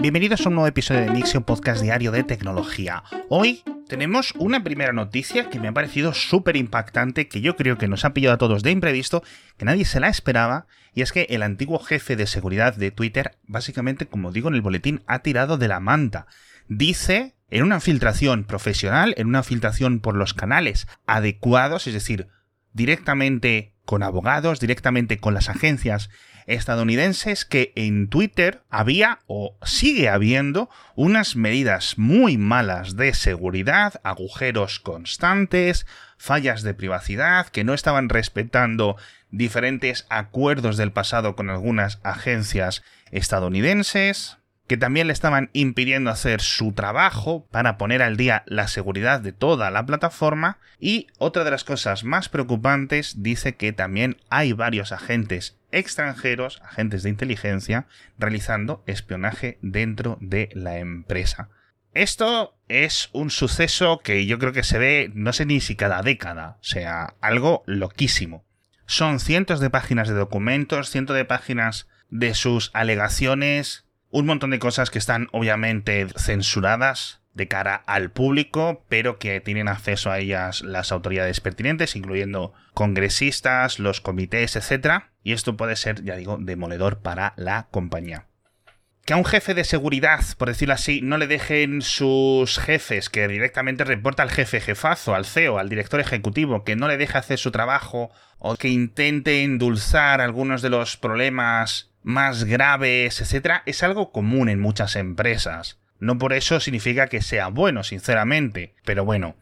Bienvenidos a un nuevo episodio de Nixon Podcast Diario de Tecnología. Hoy tenemos una primera noticia que me ha parecido súper impactante, que yo creo que nos ha pillado a todos de imprevisto, que nadie se la esperaba, y es que el antiguo jefe de seguridad de Twitter, básicamente, como digo en el boletín, ha tirado de la manta. Dice, en una filtración profesional, en una filtración por los canales adecuados, es decir, directamente con abogados, directamente con las agencias estadounidenses que en Twitter había o sigue habiendo unas medidas muy malas de seguridad, agujeros constantes, fallas de privacidad, que no estaban respetando diferentes acuerdos del pasado con algunas agencias estadounidenses, que también le estaban impidiendo hacer su trabajo para poner al día la seguridad de toda la plataforma. Y otra de las cosas más preocupantes dice que también hay varios agentes extranjeros, agentes de inteligencia, realizando espionaje dentro de la empresa. Esto es un suceso que yo creo que se ve no sé ni si cada década, o sea, algo loquísimo. Son cientos de páginas de documentos, cientos de páginas de sus alegaciones, un montón de cosas que están obviamente censuradas de cara al público, pero que tienen acceso a ellas las autoridades pertinentes, incluyendo congresistas, los comités, etc. Y esto puede ser, ya digo, demoledor para la compañía. Que a un jefe de seguridad, por decirlo así, no le dejen sus jefes, que directamente reporta al jefe jefazo, al CEO, al director ejecutivo, que no le deje hacer su trabajo o que intente endulzar algunos de los problemas más graves, etcétera, es algo común en muchas empresas. No por eso significa que sea bueno, sinceramente, pero bueno,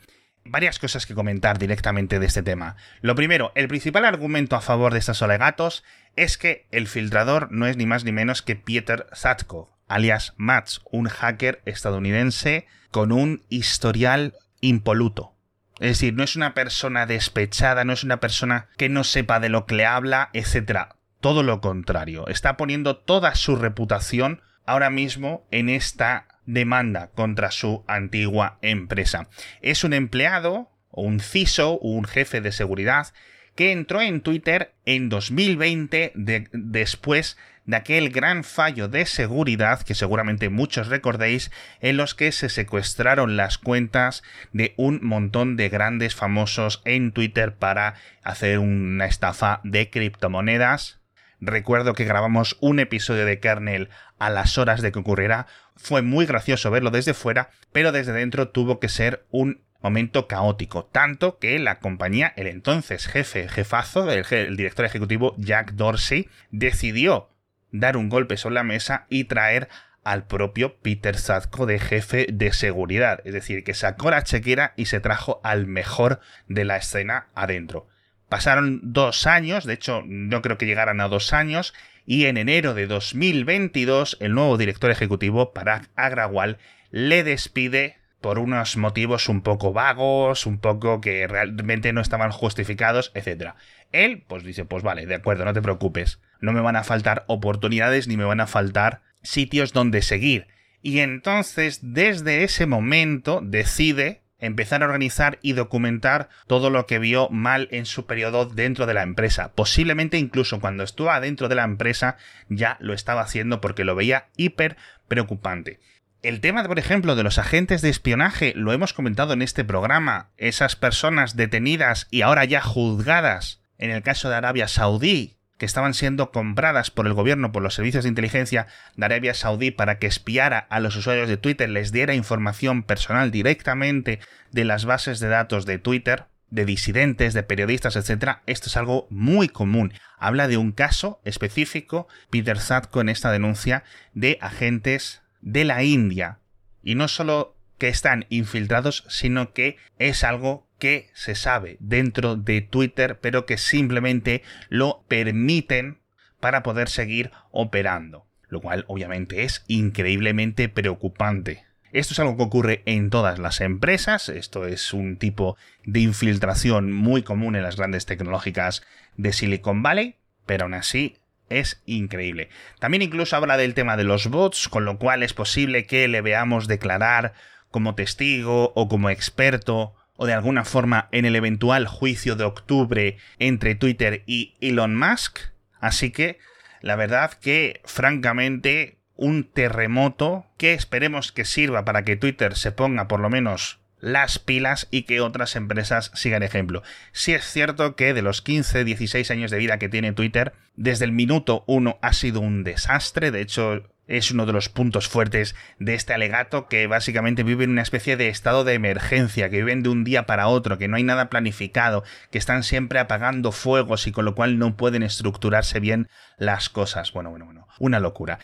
varias cosas que comentar directamente de este tema. Lo primero, el principal argumento a favor de estos alegatos es que el filtrador no es ni más ni menos que Peter Zatko, alias Mats, un hacker estadounidense con un historial impoluto. Es decir, no es una persona despechada, no es una persona que no sepa de lo que habla, etc todo lo contrario, está poniendo toda su reputación ahora mismo en esta demanda contra su antigua empresa. Es un empleado, un CISO, un jefe de seguridad, que entró en Twitter en 2020 después de aquel gran fallo de seguridad que seguramente muchos recordéis en los que se secuestraron las cuentas de un montón de grandes famosos en Twitter para hacer una estafa de criptomonedas Recuerdo que grabamos un episodio de Kernel a las horas de que ocurriera. Fue muy gracioso verlo desde fuera, pero desde dentro tuvo que ser un momento caótico, tanto que la compañía, el entonces jefe, jefazo, el, director ejecutivo Jack Dorsey, decidió dar un golpe sobre la mesa y traer al propio Peter Zadko de jefe de seguridad, es decir, que sacó la chequera y se trajo al mejor de la escena adentro. Pasaron dos años, de hecho no creo que llegaran a dos años, y en enero de 2022 el nuevo director ejecutivo, Parag Agrawal, le despide por unos motivos un poco vagos, un poco que realmente no estaban justificados, etc. Él, pues dice, pues vale, de acuerdo, no te preocupes, no me van a faltar oportunidades ni me van a faltar sitios donde seguir. Y entonces, desde ese momento, decide empezar a organizar y documentar todo lo que vio mal en su periodo dentro de la empresa. Posiblemente incluso cuando estuvo dentro de la empresa ya lo estaba haciendo porque lo veía hiper preocupante. El tema, por ejemplo, de los agentes de espionaje lo hemos comentado en este programa. Esas personas detenidas y ahora ya juzgadas en el caso de Arabia Saudí, que estaban siendo compradas por el gobierno, por los servicios de inteligencia de Arabia Saudí para que espiara a los usuarios de Twitter, les diera información personal directamente de las bases de datos de Twitter, de disidentes, de periodistas, etc. Esto es algo muy común. Habla de un caso específico, Peter Zatko en esta denuncia, de agentes de la India. Y no solo que están infiltrados, sino que es algo que se sabe dentro de Twitter, pero que simplemente lo permiten para poder seguir operando, lo cual obviamente es increíblemente preocupante. Esto es algo que ocurre en todas las empresas, esto es un tipo de infiltración muy común en las grandes tecnológicas de Silicon Valley, pero aún así es increíble. También incluso habla del tema de los bots, con lo cual es posible que le veamos declarar como testigo o como experto o de alguna forma en el eventual juicio de octubre entre Twitter y Elon Musk. Así que la verdad que francamente un terremoto que esperemos que sirva para que Twitter se ponga por lo menos las pilas y que otras empresas sigan ejemplo. Si es cierto que de los 15, 16 años de vida que tiene Twitter, desde el minuto 1 ha sido un desastre, de hecho es uno de los puntos fuertes de este alegato que básicamente vive en una especie de estado de emergencia, que viven de un día para otro, que no hay nada planificado, que están siempre apagando fuegos y con lo cual no pueden estructurarse bien las cosas. Bueno, bueno, bueno, una locura.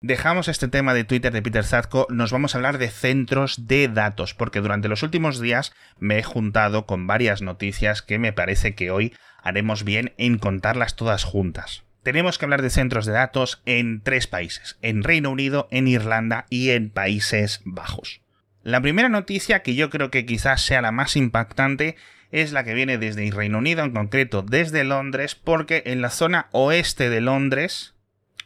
Dejamos este tema de Twitter de Peter Zadko, nos vamos a hablar de centros de datos, porque durante los últimos días me he juntado con varias noticias que me parece que hoy haremos bien en contarlas todas juntas. Tenemos que hablar de centros de datos en tres países, en Reino Unido, en Irlanda y en Países Bajos. La primera noticia, que yo creo que quizás sea la más impactante, es la que viene desde Reino Unido, en concreto desde Londres, porque en la zona oeste de Londres,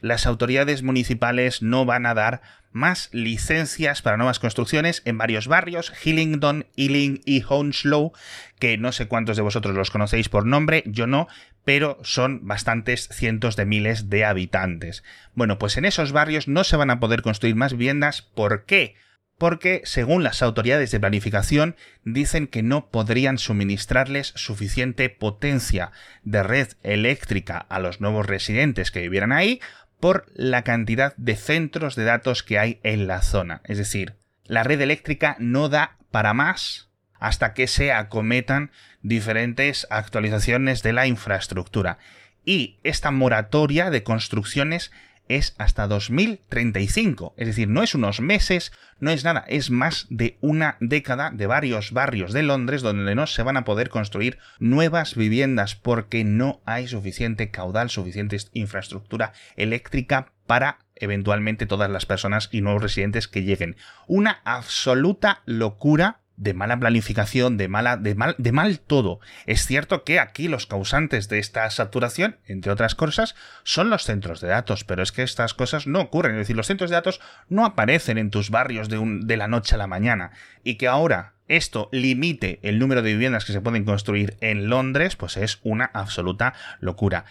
las autoridades municipales no van a dar más licencias para nuevas construcciones en varios barrios, Hillingdon, Ealing y Hounslow, que no sé cuántos de vosotros los conocéis por nombre, yo no, pero son bastantes cientos de miles de habitantes. Bueno, pues en esos barrios no se van a poder construir más viviendas, ¿por qué? porque, según las autoridades de planificación, dicen que no podrían suministrarles suficiente potencia de red eléctrica a los nuevos residentes que vivieran ahí, por la cantidad de centros de datos que hay en la zona. Es decir, la red eléctrica no da para más hasta que se acometan diferentes actualizaciones de la infraestructura. Y esta moratoria de construcciones es hasta 2035. Es decir, no es unos meses, no es nada, es más de una década de varios barrios de Londres donde no se van a poder construir nuevas viviendas porque no hay suficiente caudal, suficiente infraestructura eléctrica para eventualmente todas las personas y nuevos residentes que lleguen. Una absoluta locura de mala planificación, de mala, de mal, de mal todo. Es cierto que aquí los causantes de esta saturación, entre otras cosas, son los centros de datos, pero es que estas cosas no ocurren. Es decir, los centros de datos no aparecen en tus barrios de, un, de la noche a la mañana. Y que ahora esto limite el número de viviendas que se pueden construir en Londres, pues es una absoluta locura.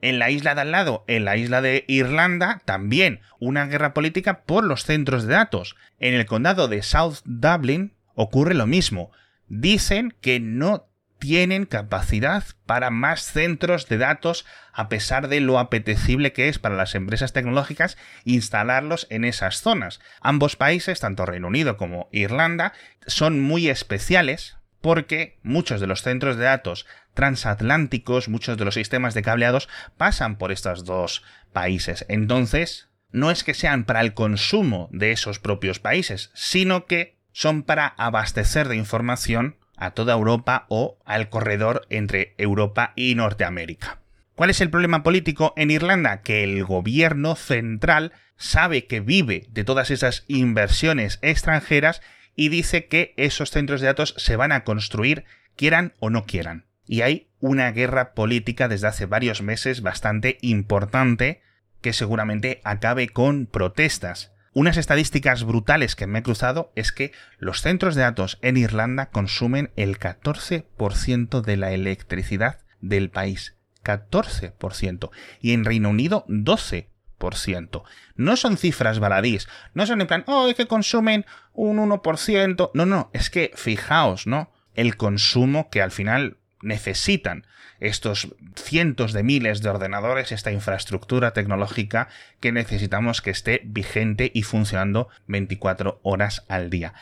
En la isla de al lado, en la isla de Irlanda, también una guerra política por los centros de datos. En el condado de South Dublin, ocurre lo mismo. Dicen que no tienen capacidad para más centros de datos a pesar de lo apetecible que es para las empresas tecnológicas instalarlos en esas zonas. Ambos países, tanto Reino Unido como Irlanda, son muy especiales porque muchos de los centros de datos transatlánticos, muchos de los sistemas de cableados pasan por estos dos países. Entonces, no es que sean para el consumo de esos propios países, sino que son para abastecer de información a toda Europa o al corredor entre Europa y Norteamérica. ¿Cuál es el problema político en Irlanda? Que el gobierno central sabe que vive de todas esas inversiones extranjeras y dice que esos centros de datos se van a construir quieran o no quieran. Y hay una guerra política desde hace varios meses bastante importante que seguramente acabe con protestas. Unas estadísticas brutales que me he cruzado es que los centros de datos en Irlanda consumen el 14% de la electricidad del país. 14%. Y en Reino Unido 12%. No son cifras baladís, no son en plan, oh, es que consumen un 1%. No, no, es que fijaos, ¿no? El consumo que al final necesitan estos cientos de miles de ordenadores, esta infraestructura tecnológica que necesitamos que esté vigente y funcionando 24 horas al día.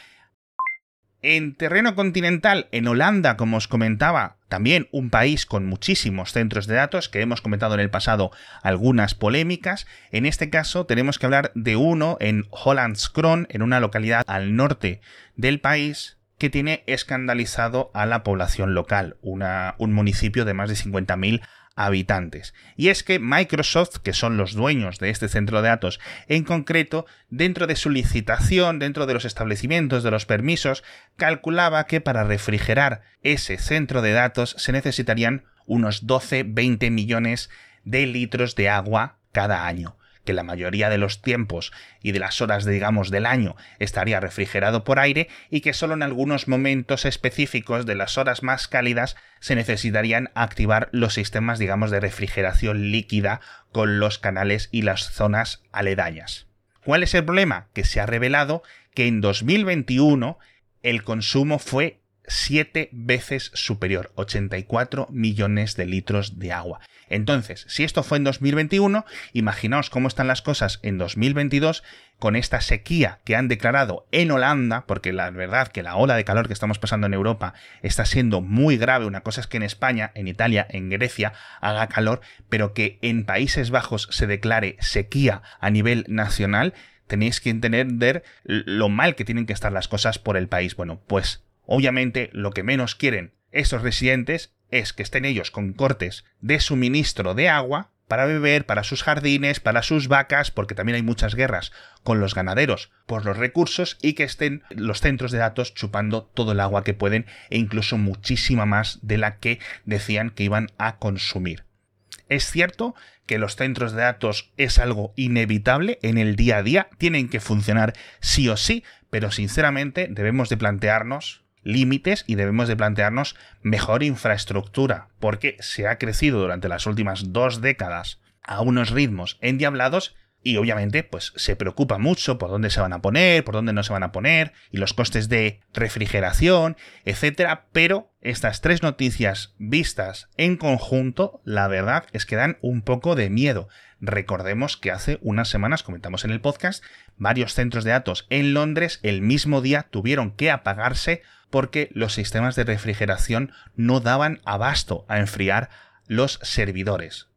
En terreno continental, en Holanda, como os comentaba, también un país con muchísimos centros de datos, que hemos comentado en el pasado algunas polémicas. En este caso tenemos que hablar de uno en Hollandskron, en una localidad al norte del país, que tiene escandalizado a la población local, un municipio de más de 50.000 habitantes. Y es que Microsoft, que son los dueños de este centro de datos en concreto, dentro de su licitación, dentro de los establecimientos, de los permisos, calculaba que para refrigerar ese centro de datos se necesitarían unos 12-20 millones de litros de agua cada año que la mayoría de los tiempos y de las horas, digamos, del año estaría refrigerado por aire y que solo en algunos momentos específicos de las horas más cálidas se necesitarían activar los sistemas, digamos, de refrigeración líquida con los canales y las zonas aledañas. ¿Cuál es el problema? Que se ha revelado que en 2021 el consumo fue siete veces superior, 84 millones de litros de agua. Entonces, si esto fue en 2021, imaginaos cómo están las cosas en 2022 con esta sequía que han declarado en Holanda, porque la verdad que la ola de calor que estamos pasando en Europa está siendo muy grave. Una cosa es que en España, en Italia, en Grecia haga calor, pero que en Países Bajos se declare sequía a nivel nacional, tenéis que entender lo mal que tienen que estar las cosas por el país. Bueno, pues Obviamente, lo que menos quieren estos residentes es que estén ellos con cortes de suministro de agua para beber, para sus jardines, para sus vacas, porque también hay muchas guerras con los ganaderos por los recursos y que estén los centros de datos chupando todo el agua que pueden e incluso muchísima más de la que decían que iban a consumir. Es cierto que los centros de datos es algo inevitable en el día a día, tienen que funcionar sí o sí, pero sinceramente debemos de plantearnos límites y debemos de plantearnos mejor infraestructura, porque se ha crecido durante las últimas dos décadas a unos ritmos endiablados y obviamente pues se preocupa mucho por dónde se van a poner, por dónde no se van a poner y los costes de refrigeración, etcétera, pero estas tres noticias vistas en conjunto, la verdad es que dan un poco de miedo. Recordemos que hace unas semanas comentamos en el podcast varios centros de datos en Londres el mismo día tuvieron que apagarse porque los sistemas de refrigeración no daban abasto a enfriar los servidores.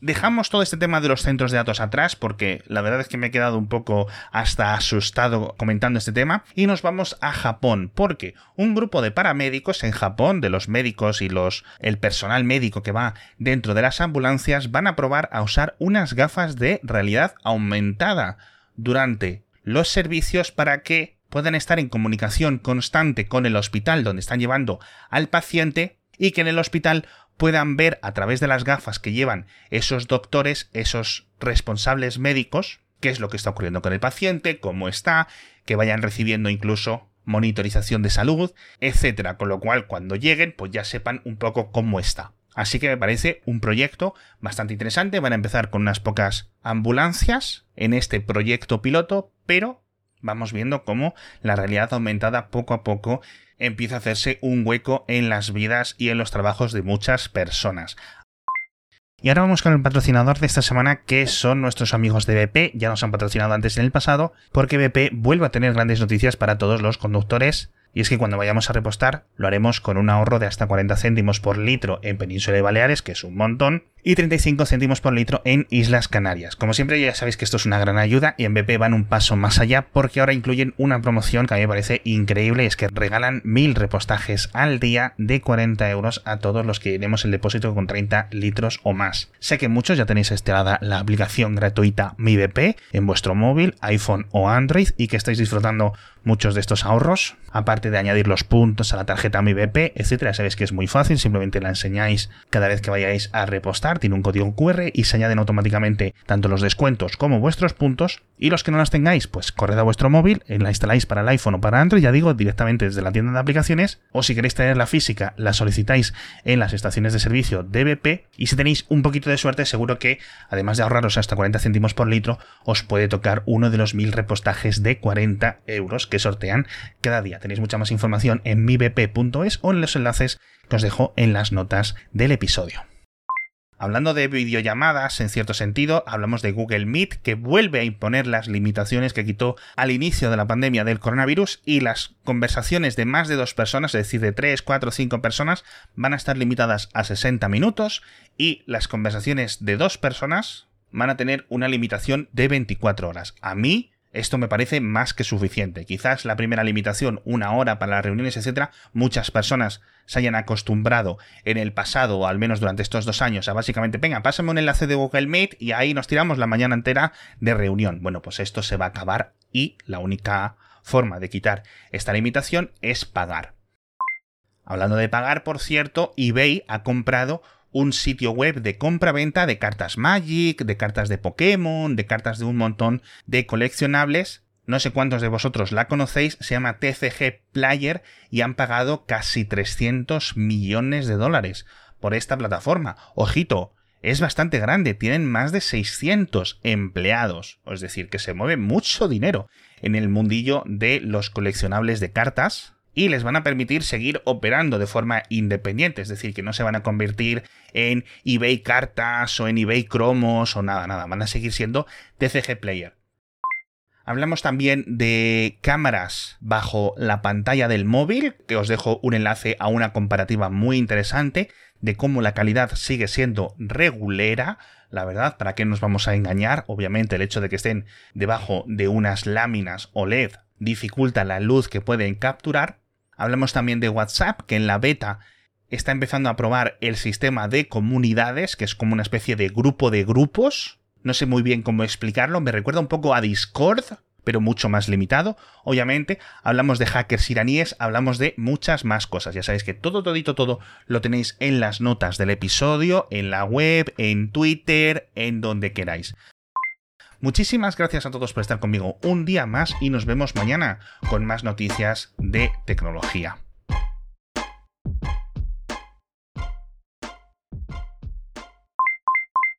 Dejamos todo este tema de los centros de datos atrás porque la verdad es que me he quedado un poco hasta asustado comentando este tema y nos vamos a Japón porque un grupo de paramédicos en Japón, de los médicos y los el personal médico que va dentro de las ambulancias van a probar a usar unas gafas de realidad aumentada durante los servicios para que puedan estar en comunicación constante con el hospital donde están llevando al paciente y que en el hospital puedan ver a través de las gafas que llevan esos doctores, esos responsables médicos, qué es lo que está ocurriendo con el paciente, cómo está, que vayan recibiendo incluso monitorización de salud, etcétera, con lo cual cuando lleguen pues ya sepan un poco cómo está. Así que me parece un proyecto bastante interesante. Van a empezar con unas pocas ambulancias en este proyecto piloto, pero vamos viendo cómo la realidad aumentada poco a poco empieza a hacerse un hueco en las vidas y en los trabajos de muchas personas. Y ahora vamos con el patrocinador de esta semana, que son nuestros amigos de BP. Ya nos han patrocinado antes en el pasado, porque BP vuelve a tener grandes noticias para todos los conductores y es que cuando vayamos a repostar lo haremos con un ahorro de hasta 40 céntimos por litro en Península de Baleares, que es un montón, y 35 céntimos por litro en Islas Canarias. Como siempre ya sabéis que esto es una gran ayuda y en BP van un paso más allá porque ahora incluyen una promoción que a mí me parece increíble, es que regalan mil repostajes al día de 40 euros a todos los que iremos el depósito con 30 litros o más. Sé que muchos ya tenéis instalada la aplicación gratuita Mi BP en vuestro móvil, iPhone o Android y que estáis disfrutando muchos de estos ahorros, aparte de añadir los puntos a la tarjeta Mi BP, etcétera. Sabéis que es muy fácil, simplemente la enseñáis cada vez que vayáis a repostar, tiene un código QR y se añaden automáticamente tanto los descuentos como vuestros puntos. Y los que no las tengáis, pues corred a vuestro móvil, la instaláis para el iPhone o para Android, ya digo, directamente desde la tienda de aplicaciones, o si queréis tener la física, la solicitáis en las estaciones de servicio de BP, y si tenéis un poquito de suerte, seguro que, además de ahorraros hasta 40 céntimos por litro, os puede tocar uno de los mil repostajes de 40 euros que sortean cada día. Tenéis mucha más información en mibp.es o en los enlaces que os dejo en las notas del episodio. Hablando de videollamadas, en cierto sentido, hablamos de Google Meet, que vuelve a imponer las limitaciones que quitó al inicio de la pandemia del coronavirus y las conversaciones de más de dos personas, es decir, de tres, cuatro, cinco personas, van a estar limitadas a 60 minutos y las conversaciones de dos personas van a tener una limitación de 24 horas. A mí esto me parece más que suficiente. Quizás la primera limitación, una hora para las reuniones, etcétera, muchas personas se hayan acostumbrado en el pasado, o al menos durante estos dos años, a básicamente, venga, pásame un enlace de Google Meet y ahí nos tiramos la mañana entera de reunión. Bueno, pues esto se va a acabar y la única forma de quitar esta limitación es pagar. Hablando de pagar, por cierto, eBay ha comprado un sitio web de compra-venta de cartas Magic, de cartas de Pokémon, de cartas de un montón de coleccionables. No sé cuántos de vosotros la conocéis, se llama TCG Player y han pagado casi 300 millones de dólares por esta plataforma. Ojito, es bastante grande, tienen más de 600 empleados, es decir, que se mueve mucho dinero en el mundillo de los coleccionables de cartas y les van a permitir seguir operando de forma independiente, es decir, que no se van a convertir en eBay cartas o en eBay cromos o nada, nada, van a seguir siendo TCG Player. Hablamos también de cámaras bajo la pantalla del móvil, que os dejo un enlace a una comparativa muy interesante de cómo la calidad sigue siendo regulera. La verdad, ¿para qué nos vamos a engañar? Obviamente el hecho de que estén debajo de unas láminas OLED dificulta la luz que pueden capturar. Hablamos también de WhatsApp, que en la beta está empezando a probar el sistema de comunidades, que es como una especie de grupo de grupos, no sé muy bien cómo explicarlo, me recuerda un poco a Discord, pero mucho más limitado. Obviamente, hablamos de hackers iraníes, hablamos de muchas más cosas. Ya sabéis que todo, todito, todo lo tenéis en las notas del episodio, en la web, en Twitter, en donde queráis. Muchísimas gracias a todos por estar conmigo un día más y nos vemos mañana con más noticias de tecnología.